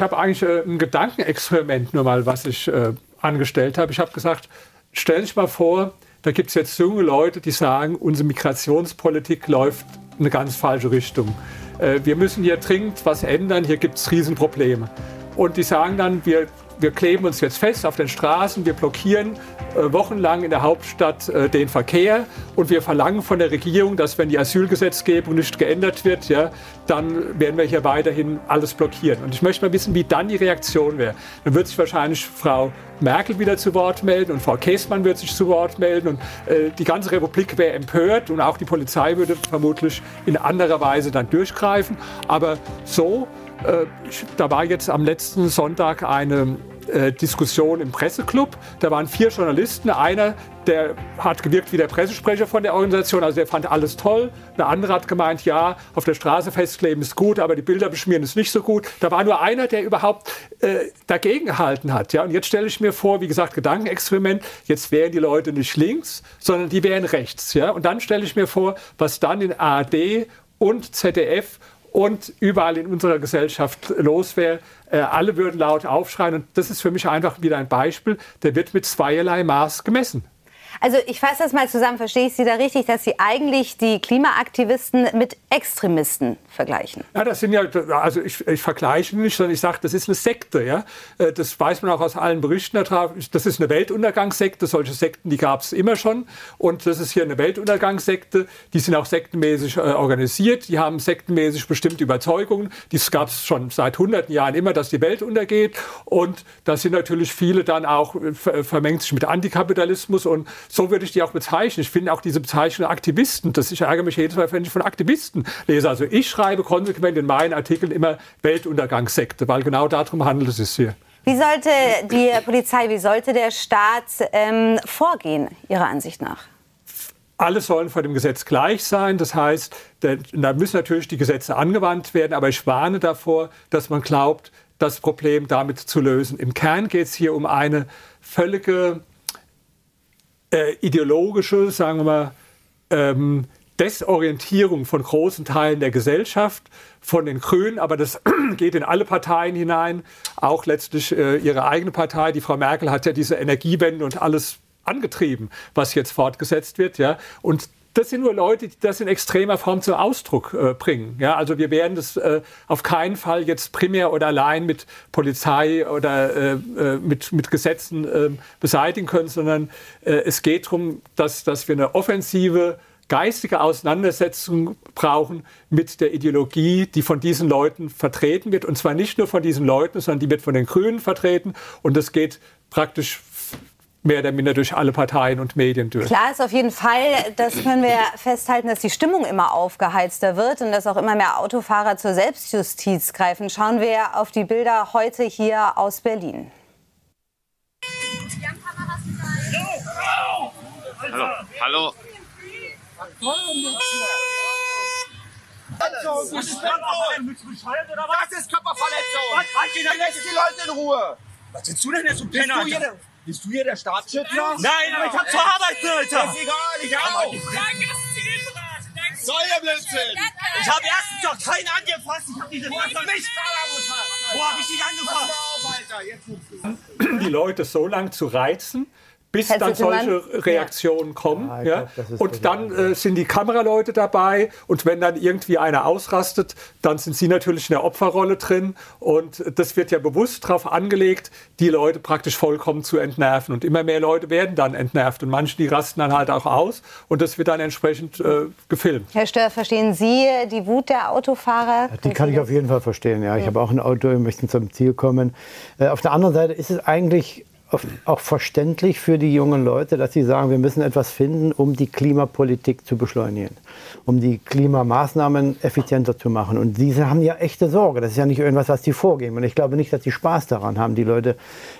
Ich habe eigentlich äh, ein Gedankenexperiment nur mal, was ich äh, angestellt habe. Ich habe gesagt, stell dich mal vor, da gibt es jetzt junge Leute, die sagen, unsere Migrationspolitik läuft in eine ganz falsche Richtung. Äh, wir müssen hier dringend was ändern, hier gibt es Riesenprobleme. Und die sagen dann, wir wir kleben uns jetzt fest auf den Straßen, wir blockieren äh, wochenlang in der Hauptstadt äh, den Verkehr und wir verlangen von der Regierung, dass wenn die Asylgesetzgebung nicht geändert wird, ja, dann werden wir hier weiterhin alles blockieren. Und ich möchte mal wissen, wie dann die Reaktion wäre. Dann wird sich wahrscheinlich Frau Merkel wieder zu Wort melden und Frau Käßmann wird sich zu Wort melden und äh, die ganze Republik wäre empört und auch die Polizei würde vermutlich in anderer Weise dann durchgreifen. Aber so, äh, da war jetzt am letzten Sonntag eine äh, Diskussion im Presseclub. Da waren vier Journalisten. Einer, der hat gewirkt wie der Pressesprecher von der Organisation, also der fand alles toll. Eine andere hat gemeint, ja, auf der Straße festkleben ist gut, aber die Bilder beschmieren ist nicht so gut. Da war nur einer, der überhaupt äh, dagegen gehalten hat. Ja? Und jetzt stelle ich mir vor, wie gesagt, Gedankenexperiment, jetzt wären die Leute nicht links, sondern die wären rechts. Ja? Und dann stelle ich mir vor, was dann in ARD und ZDF und überall in unserer Gesellschaft los wäre. Äh, alle würden laut aufschreien. Und das ist für mich einfach wieder ein Beispiel, der wird mit zweierlei Maß gemessen. Also ich fasse das mal zusammen, verstehe ich Sie da richtig, dass Sie eigentlich die Klimaaktivisten mit Extremisten vergleichen? Ja, das sind ja, also ich, ich vergleiche nicht, sondern ich sage, das ist eine Sekte. Ja? Äh, das weiß man auch aus allen Berichten. Das ist eine Weltuntergangssekte. Solche Sekten, die gab es immer schon. Und das ist hier eine Weltuntergangssekte. Die sind auch sektenmäßig äh, organisiert. Die haben sektenmäßig bestimmte Überzeugungen. Das gab es schon seit hunderten Jahren immer, dass die Welt untergeht. Und da sind natürlich viele dann auch äh, vermengt sich mit Antikapitalismus und so würde ich die auch bezeichnen. Ich finde auch diese Bezeichnung Aktivisten, das ich ärgere mich jedes Mal, wenn ich von Aktivisten lese. Also ich schreibe konsequent in meinen Artikeln immer Weltuntergangssekte, weil genau darum handelt es sich hier. Wie sollte die Polizei, wie sollte der Staat ähm, vorgehen, Ihrer Ansicht nach? Alle sollen vor dem Gesetz gleich sein. Das heißt, da müssen natürlich die Gesetze angewandt werden. Aber ich warne davor, dass man glaubt, das Problem damit zu lösen. Im Kern geht es hier um eine völlige äh, ideologische, sagen wir mal, ähm, Desorientierung von großen Teilen der Gesellschaft, von den Grünen, aber das geht in alle Parteien hinein, auch letztlich äh, ihre eigene Partei. Die Frau Merkel hat ja diese Energiewende und alles angetrieben, was jetzt fortgesetzt wird. Ja? Und das sind nur Leute, die das in extremer Form zum Ausdruck äh, bringen. Ja, also wir werden das äh, auf keinen Fall jetzt primär oder allein mit Polizei oder äh, äh mit, mit Gesetzen ähm, beseitigen können, sondern äh, es geht darum, dass, dass wir eine offensive geistige Auseinandersetzung brauchen mit der Ideologie, die von diesen Leuten vertreten wird. Und zwar nicht nur von diesen Leuten, sondern die wird von den Grünen vertreten. Und das geht praktisch mehr oder minder durch alle Parteien und Medien durch. Klar ist auf jeden Fall, das können wir festhalten, dass die Stimmung immer aufgeheizter wird und dass auch immer mehr Autofahrer zur Selbstjustiz greifen. Schauen wir auf die Bilder heute hier aus Berlin. Hallo. Hallo. Das ist Körperverletzung. Lass die Leute in Ruhe. Was sind du denn jetzt zum Penner? Bist du hier der Staatsschützer? Nein, aber ich hab zur Arbeit, Alter. Ist egal, ich auch. Soll der Blödsinn? Ich habe erstens doch keinen angefasst. Ich habe diese Frage nicht. Wo habe ich dich angefasst? Die Leute so lang zu reizen, bis dann solche Reaktionen kommen. Ja, ja. Glaub, und dann äh, sind die Kameraleute dabei und wenn dann irgendwie einer ausrastet, dann sind sie natürlich in der Opferrolle drin und das wird ja bewusst darauf angelegt, die Leute praktisch vollkommen zu entnerven und immer mehr Leute werden dann entnervt und manche, die rasten dann halt auch aus und das wird dann entsprechend äh, gefilmt. Herr Stör, verstehen Sie die Wut der Autofahrer? Die kann ich auf jeden Fall verstehen, ja. Ich habe auch ein Auto, wir möchten zum Ziel kommen. Äh, auf der anderen Seite ist es eigentlich auch verständlich für die jungen Leute, dass sie sagen, wir müssen etwas finden, um die Klimapolitik zu beschleunigen, um die Klimamaßnahmen effizienter zu machen. Und diese haben ja echte Sorge. Das ist ja nicht irgendwas, was sie vorgeben. Und ich glaube nicht, dass sie Spaß daran haben, die Leute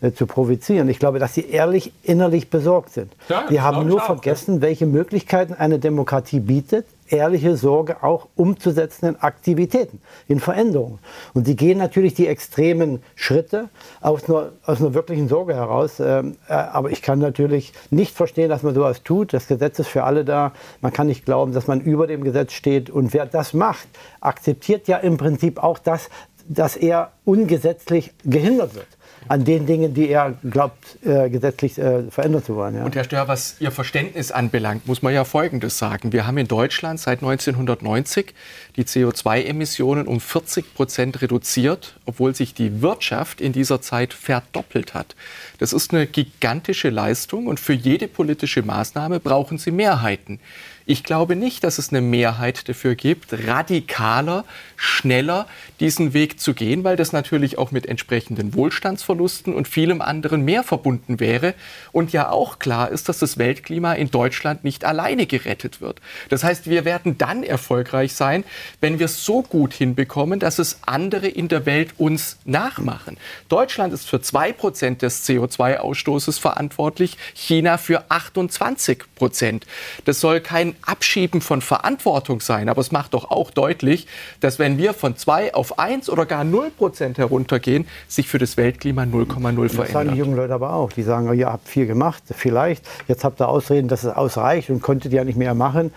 äh, zu provozieren. Ich glaube, dass sie ehrlich innerlich besorgt sind. Ja, die haben nur vergessen, welche Möglichkeiten eine Demokratie bietet, ehrliche Sorge auch umzusetzen in Aktivitäten, in Veränderungen. Und die gehen natürlich die extremen Schritte aus einer, aus einer wirklichen Sorge heraus. Ähm, äh, aber ich kann natürlich nicht verstehen, dass man sowas tut. Das Gesetz ist für alle da. Man kann nicht glauben, dass man über dem Gesetz steht. Und wer das macht, akzeptiert ja im Prinzip auch das, dass er ungesetzlich gehindert wird an den Dingen, die er glaubt, äh, gesetzlich äh, verändern zu wollen. Ja. Und Herr Stör, was Ihr Verständnis anbelangt, muss man ja Folgendes sagen. Wir haben in Deutschland seit 1990 die CO2-Emissionen um 40 Prozent reduziert, obwohl sich die Wirtschaft in dieser Zeit verdoppelt hat. Das ist eine gigantische Leistung und für jede politische Maßnahme brauchen Sie Mehrheiten. Ich glaube nicht, dass es eine Mehrheit dafür gibt, radikaler, schneller diesen Weg zu gehen, weil das natürlich auch mit entsprechenden Wohlstandsverlusten und vielem anderen mehr verbunden wäre. Und ja auch klar ist, dass das Weltklima in Deutschland nicht alleine gerettet wird. Das heißt, wir werden dann erfolgreich sein, wenn wir es so gut hinbekommen, dass es andere in der Welt uns nachmachen. Deutschland ist für zwei Prozent des CO2-Ausstoßes verantwortlich, China für 28 Prozent. Das soll kein Abschieben von Verantwortung sein, aber es macht doch auch deutlich, dass wenn wir von 2 auf 1 oder gar 0 Prozent heruntergehen, sich für das Weltklima 0,0 verändert. Das sagen die jungen Leute aber auch. Die sagen, ihr habt viel gemacht, vielleicht. Jetzt habt ihr Ausreden, dass es ausreicht und konntet ja nicht mehr machen.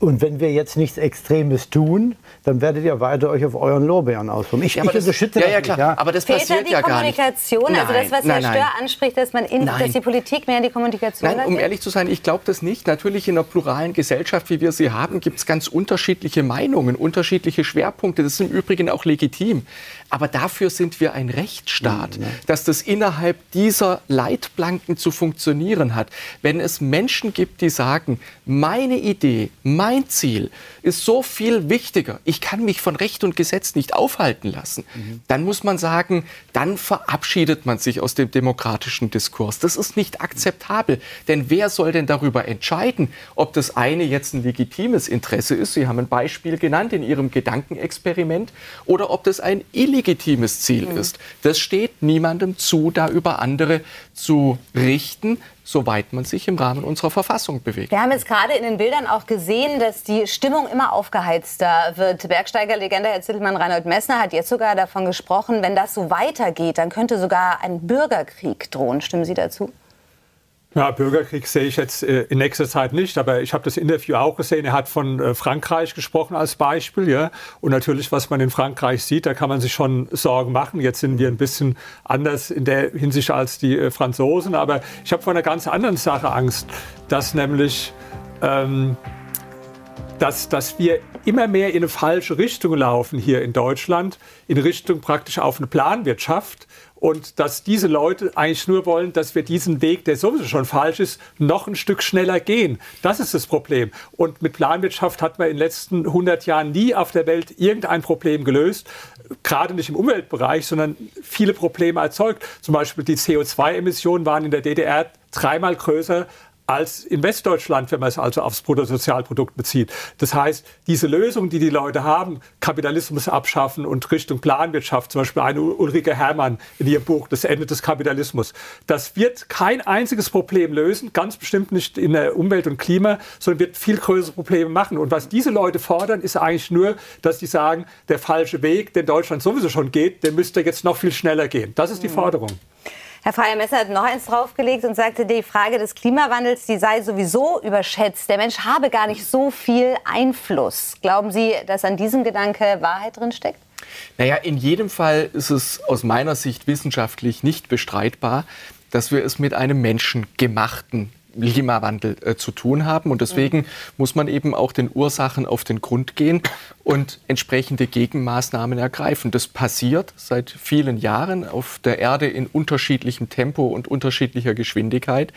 Und wenn wir jetzt nichts Extremes tun, dann werdet ihr weiter euch auf euren Lorbeeren ausruhen. Ich, ja, ich das, unterstütze ja, ja, klar. Nicht, ja. Aber das Fehlt passiert ja gar nicht. Kommunikation, also das, was nein, Herr Stör anspricht, dass, man in, dass die Politik mehr in die Kommunikation Nein, um ehrlich zu sein, ich glaube das nicht. Natürlich in einer pluralen Gesellschaft, wie wir sie haben, gibt es ganz unterschiedliche Meinungen, unterschiedliche Schwerpunkte. Das ist im Übrigen auch legitim. Aber dafür sind wir ein Rechtsstaat, ja, dass das innerhalb dieser Leitplanken zu funktionieren hat. Wenn es Menschen gibt, die sagen, meine Idee, mein Ziel ist so viel wichtiger, ich kann mich von Recht und Gesetz nicht aufhalten lassen, mhm. dann muss man sagen, dann verabschiedet man sich aus dem demokratischen Diskurs. Das ist nicht akzeptabel. Denn wer soll denn darüber entscheiden, ob das eine jetzt ein legitimes Interesse ist? Sie haben ein Beispiel genannt in Ihrem Gedankenexperiment oder ob das ein illegitimes illegitimes Ziel mhm. ist. Das steht niemandem zu, da über andere zu richten, soweit man sich im Rahmen unserer Verfassung bewegt. Wir haben jetzt gerade in den Bildern auch gesehen, dass die Stimmung immer aufgeheizter wird. Bergsteigerlegende Herr Zittelmann Reinhold Messner hat jetzt sogar davon gesprochen, wenn das so weitergeht, dann könnte sogar ein Bürgerkrieg drohen. Stimmen Sie dazu? Ja, Bürgerkrieg sehe ich jetzt äh, in nächster Zeit nicht, aber ich habe das Interview auch gesehen. Er hat von äh, Frankreich gesprochen als Beispiel, ja. Und natürlich, was man in Frankreich sieht, da kann man sich schon Sorgen machen. Jetzt sind wir ein bisschen anders in der Hinsicht als die äh, Franzosen, aber ich habe vor einer ganz anderen Sache Angst, dass nämlich ähm, dass, dass wir immer mehr in eine falsche Richtung laufen hier in Deutschland, in Richtung praktisch auf eine Planwirtschaft und dass diese Leute eigentlich nur wollen, dass wir diesen Weg, der sowieso schon falsch ist, noch ein Stück schneller gehen. Das ist das Problem. Und mit Planwirtschaft hat man in den letzten 100 Jahren nie auf der Welt irgendein Problem gelöst, gerade nicht im Umweltbereich, sondern viele Probleme erzeugt. Zum Beispiel die CO2-Emissionen waren in der DDR dreimal größer als in Westdeutschland, wenn man es also aufs Bruttosozialprodukt bezieht. Das heißt, diese Lösung, die die Leute haben, Kapitalismus abschaffen und Richtung Planwirtschaft, zum Beispiel eine Ulrike Herrmann in ihrem Buch Das Ende des Kapitalismus, das wird kein einziges Problem lösen, ganz bestimmt nicht in der Umwelt und Klima, sondern wird viel größere Probleme machen. Und was diese Leute fordern, ist eigentlich nur, dass sie sagen, der falsche Weg, den Deutschland sowieso schon geht, der müsste jetzt noch viel schneller gehen. Das ist die mhm. Forderung. Herr Freier-Messer hat noch eins draufgelegt und sagte, die Frage des Klimawandels, die sei sowieso überschätzt. Der Mensch habe gar nicht so viel Einfluss. Glauben Sie, dass an diesem Gedanke Wahrheit drin steckt? Naja, in jedem Fall ist es aus meiner Sicht wissenschaftlich nicht bestreitbar, dass wir es mit einem menschengemachten Klimawandel äh, zu tun haben. Und deswegen mhm. muss man eben auch den Ursachen auf den Grund gehen und entsprechende Gegenmaßnahmen ergreifen. Das passiert seit vielen Jahren auf der Erde in unterschiedlichem Tempo und unterschiedlicher Geschwindigkeit.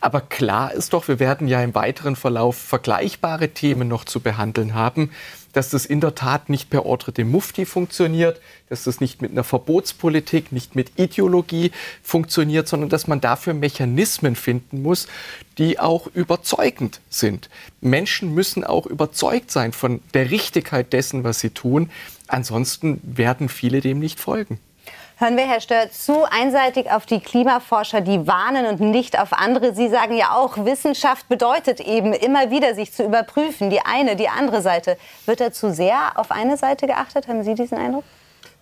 Aber klar ist doch, wir werden ja im weiteren Verlauf vergleichbare Themen noch zu behandeln haben dass das in der Tat nicht per Ordre de Mufti funktioniert, dass das nicht mit einer Verbotspolitik, nicht mit Ideologie funktioniert, sondern dass man dafür Mechanismen finden muss, die auch überzeugend sind. Menschen müssen auch überzeugt sein von der Richtigkeit dessen, was sie tun. Ansonsten werden viele dem nicht folgen. Hören wir, Herr Stör, zu einseitig auf die Klimaforscher, die warnen und nicht auf andere. Sie sagen ja auch, Wissenschaft bedeutet eben immer wieder, sich zu überprüfen, die eine, die andere Seite. Wird da zu sehr auf eine Seite geachtet? Haben Sie diesen Eindruck?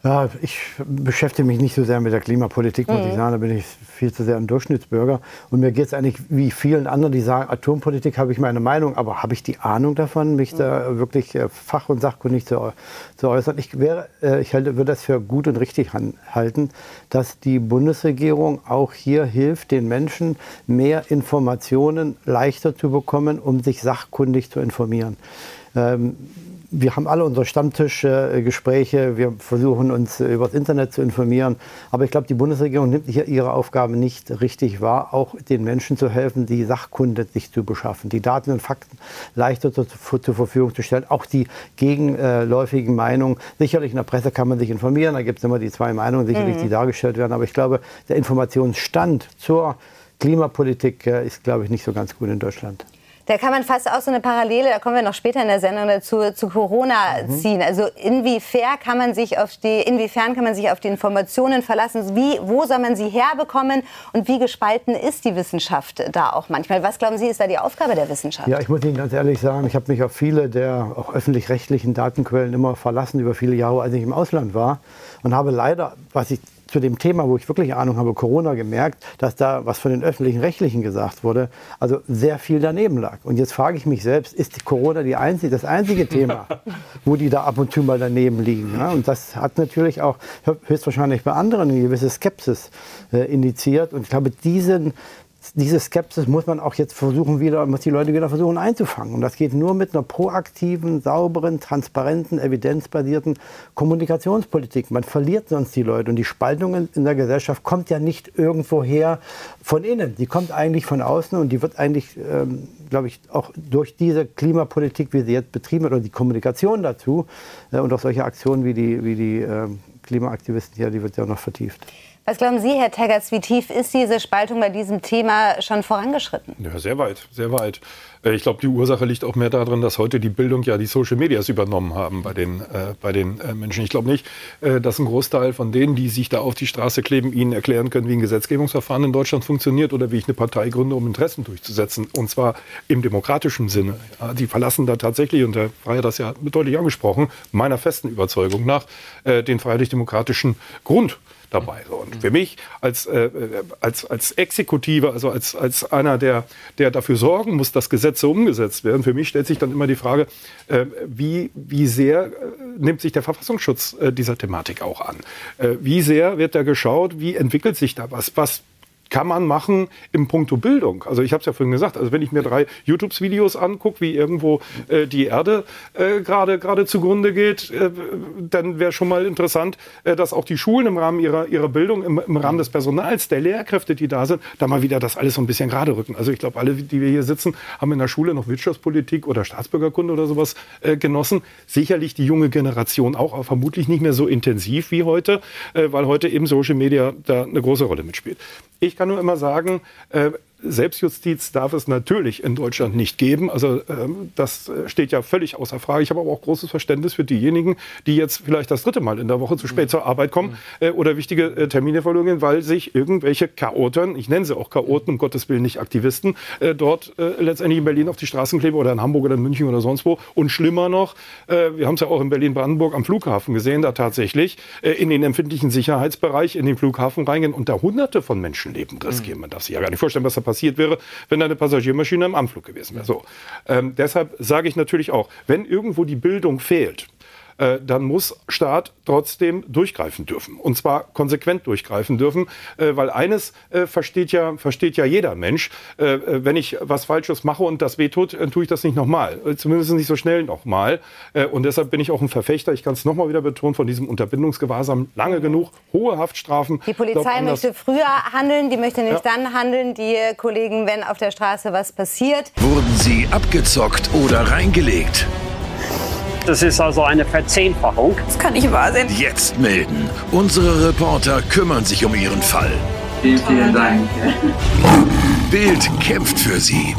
Ja, ich beschäftige mich nicht so sehr mit der Klimapolitik, muss mhm. ich sagen. Da bin ich viel zu sehr ein Durchschnittsbürger. Und mir geht es eigentlich wie vielen anderen, die sagen, Atompolitik habe ich meine Meinung, aber habe ich die Ahnung davon, mich mhm. da wirklich äh, fach- und sachkundig zu, zu äußern? Ich, wäre, äh, ich halte, würde das für gut und richtig halten, dass die Bundesregierung auch hier hilft, den Menschen mehr Informationen leichter zu bekommen, um sich sachkundig zu informieren. Ähm, wir haben alle unsere Stammtischgespräche, wir versuchen uns über das Internet zu informieren. Aber ich glaube, die Bundesregierung nimmt hier ihre Aufgabe nicht richtig wahr, auch den Menschen zu helfen, die Sachkunde sich zu beschaffen, die Daten und Fakten leichter zur, zur Verfügung zu stellen, auch die gegenläufigen Meinungen. Sicherlich in der Presse kann man sich informieren, da gibt es immer die zwei Meinungen, sicherlich, mhm. die dargestellt werden. Aber ich glaube, der Informationsstand zur Klimapolitik äh, ist, glaube ich, nicht so ganz gut in Deutschland. Da kann man fast auch so eine Parallele, da kommen wir noch später in der Sendung dazu, zu Corona mhm. ziehen. Also inwiefern kann man sich auf die, inwiefern kann man sich auf die Informationen verlassen? Wie, wo soll man sie herbekommen? Und wie gespalten ist die Wissenschaft da auch manchmal? Was glauben Sie, ist da die Aufgabe der Wissenschaft? Ja, ich muss Ihnen ganz ehrlich sagen, ich habe mich auf viele der auch öffentlich-rechtlichen Datenquellen immer verlassen über viele Jahre, als ich im Ausland war. Und habe leider, was ich zu dem Thema, wo ich wirklich Ahnung habe, Corona, gemerkt, dass da, was von den öffentlichen Rechtlichen gesagt wurde, also sehr viel daneben lag. Und jetzt frage ich mich selbst, ist Corona die einzige, das einzige Thema, wo die da ab und zu mal daneben liegen? Ja? Und das hat natürlich auch höchstwahrscheinlich bei anderen eine gewisse Skepsis äh, indiziert. Und ich glaube, diesen diese Skepsis muss man auch jetzt versuchen wieder, muss die Leute wieder versuchen einzufangen. Und das geht nur mit einer proaktiven, sauberen, transparenten, evidenzbasierten Kommunikationspolitik. Man verliert sonst die Leute. Und die Spaltung in der Gesellschaft kommt ja nicht irgendwoher von innen. Die kommt eigentlich von außen und die wird eigentlich, ähm, glaube ich, auch durch diese Klimapolitik, wie sie jetzt betrieben wird, oder die Kommunikation dazu äh, und auch solche Aktionen wie die, wie die äh, Klimaaktivisten hier, die wird ja noch vertieft. Was glauben Sie, Herr Teggerts, wie tief ist diese Spaltung bei diesem Thema schon vorangeschritten? Ja, sehr weit, sehr weit. Äh, ich glaube, die Ursache liegt auch mehr darin, dass heute die Bildung ja die Social Medias übernommen haben bei den, äh, bei den äh, Menschen. Ich glaube nicht, äh, dass ein Großteil von denen, die sich da auf die Straße kleben, ihnen erklären können, wie ein Gesetzgebungsverfahren in Deutschland funktioniert oder wie ich eine Partei gründe, um Interessen durchzusetzen. Und zwar im demokratischen Sinne. Ja, die verlassen da tatsächlich, und Herr Frey hat das ja deutlich angesprochen, meiner festen Überzeugung nach, äh, den freiheitlich-demokratischen Grund dabei. Und für mich als, äh, als, als Exekutive, also als, als einer, der, der dafür sorgen muss, dass Gesetze umgesetzt werden, für mich stellt sich dann immer die Frage, äh, wie, wie sehr äh, nimmt sich der Verfassungsschutz äh, dieser Thematik auch an? Wie sehr wird da geschaut, wie entwickelt sich da was? Was kann man machen im Punkto Bildung. Also ich habe es ja vorhin gesagt, also wenn ich mir drei YouTube-Videos angucke, wie irgendwo äh, die Erde äh, gerade gerade zugrunde geht, äh, dann wäre schon mal interessant, äh, dass auch die Schulen im Rahmen ihrer ihrer Bildung, im, im, Rahmen des Personals, der Lehrkräfte, die da sind, da mal wieder das alles so ein bisschen gerade rücken. Also ich glaube, alle, die wir hier sitzen, haben in der Schule noch Wirtschaftspolitik oder Staatsbürgerkunde oder sowas äh, genossen. Sicherlich die junge Generation auch, aber vermutlich nicht mehr so intensiv wie heute, äh, weil heute eben Social Media da eine große Rolle mitspielt. Ich kann nur immer sagen, äh, Selbstjustiz darf es natürlich in Deutschland nicht geben. Also ähm, das äh, steht ja völlig außer Frage. Ich habe aber auch großes Verständnis für diejenigen, die jetzt vielleicht das dritte Mal in der Woche zu spät zur Arbeit kommen äh, oder wichtige äh, Termine verloren weil sich irgendwelche Chaoten, ich nenne sie auch Chaoten, um Gottes Willen nicht Aktivisten, äh, dort äh, letztendlich in Berlin auf die Straßen kleben oder in Hamburg oder in München oder sonst wo. Und schlimmer noch, äh, wir haben es ja auch in Berlin-Brandenburg am Flughafen gesehen, da tatsächlich in den empfindlichen Sicherheitsbereich in den Flughafen reingehen und da hunderte von Menschenleben riskieren. Man darf sich ja gar nicht vorstellen, was da passiert passiert wäre, wenn eine Passagiermaschine im Anflug gewesen wäre. So. Ähm, deshalb sage ich natürlich auch, wenn irgendwo die Bildung fehlt, äh, dann muss Staat trotzdem durchgreifen dürfen. Und zwar konsequent durchgreifen dürfen, äh, weil eines äh, versteht, ja, versteht ja jeder Mensch. Äh, äh, wenn ich was Falsches mache und das wehtut, dann tue ich das nicht nochmal. Äh, zumindest nicht so schnell nochmal. und deshalb bin ich auch ein Verfechter, ich kann es nochmal wieder betonen, von diesem Unterbindungsgewahrsam lange genug, hohe Haftstrafen. Die Polizei glaub, möchte früher handeln, die möchte nicht ja. dann handeln, die Kollegen, wenn auf der Straße was passiert. Wurden sie abgezockt oder reingelegt? Das ist also eine Verzehnfachung. Das kann nicht wahr sein. Jetzt melden. Unsere Reporter kümmern sich um Ihren Fall. Vielen, vielen Dank. Bild kämpft für Sie.